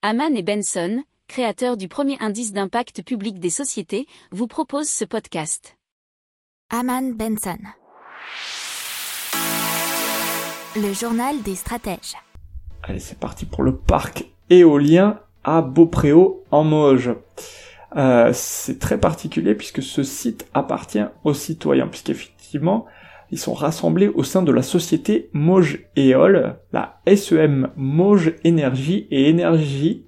Haman et Benson, créateurs du premier indice d'impact public des sociétés, vous proposent ce podcast. Haman Benson. Le journal des stratèges. Allez, c'est parti pour le parc éolien à Beaupréau en Mauges. Euh, c'est très particulier puisque ce site appartient aux citoyens, puisqu'effectivement, ils sont rassemblés au sein de la société Mauges Éole, la SEM Mauges Énergie et Énergie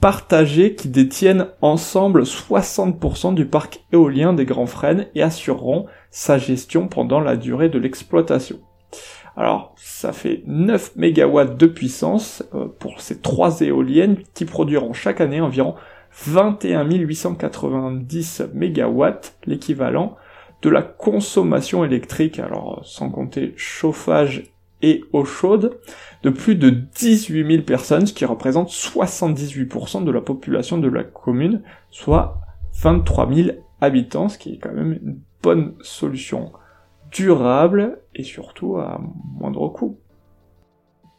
partagés qui détiennent ensemble 60% du parc éolien des Grands Frênes et assureront sa gestion pendant la durée de l'exploitation. Alors, ça fait 9 MW de puissance euh, pour ces trois éoliennes qui produiront chaque année environ 21 890 MW, l'équivalent de la consommation électrique, alors sans compter chauffage et eau chaude, de plus de 18 000 personnes, ce qui représente 78% de la population de la commune, soit 23 000 habitants, ce qui est quand même une bonne solution durable et surtout à moindre.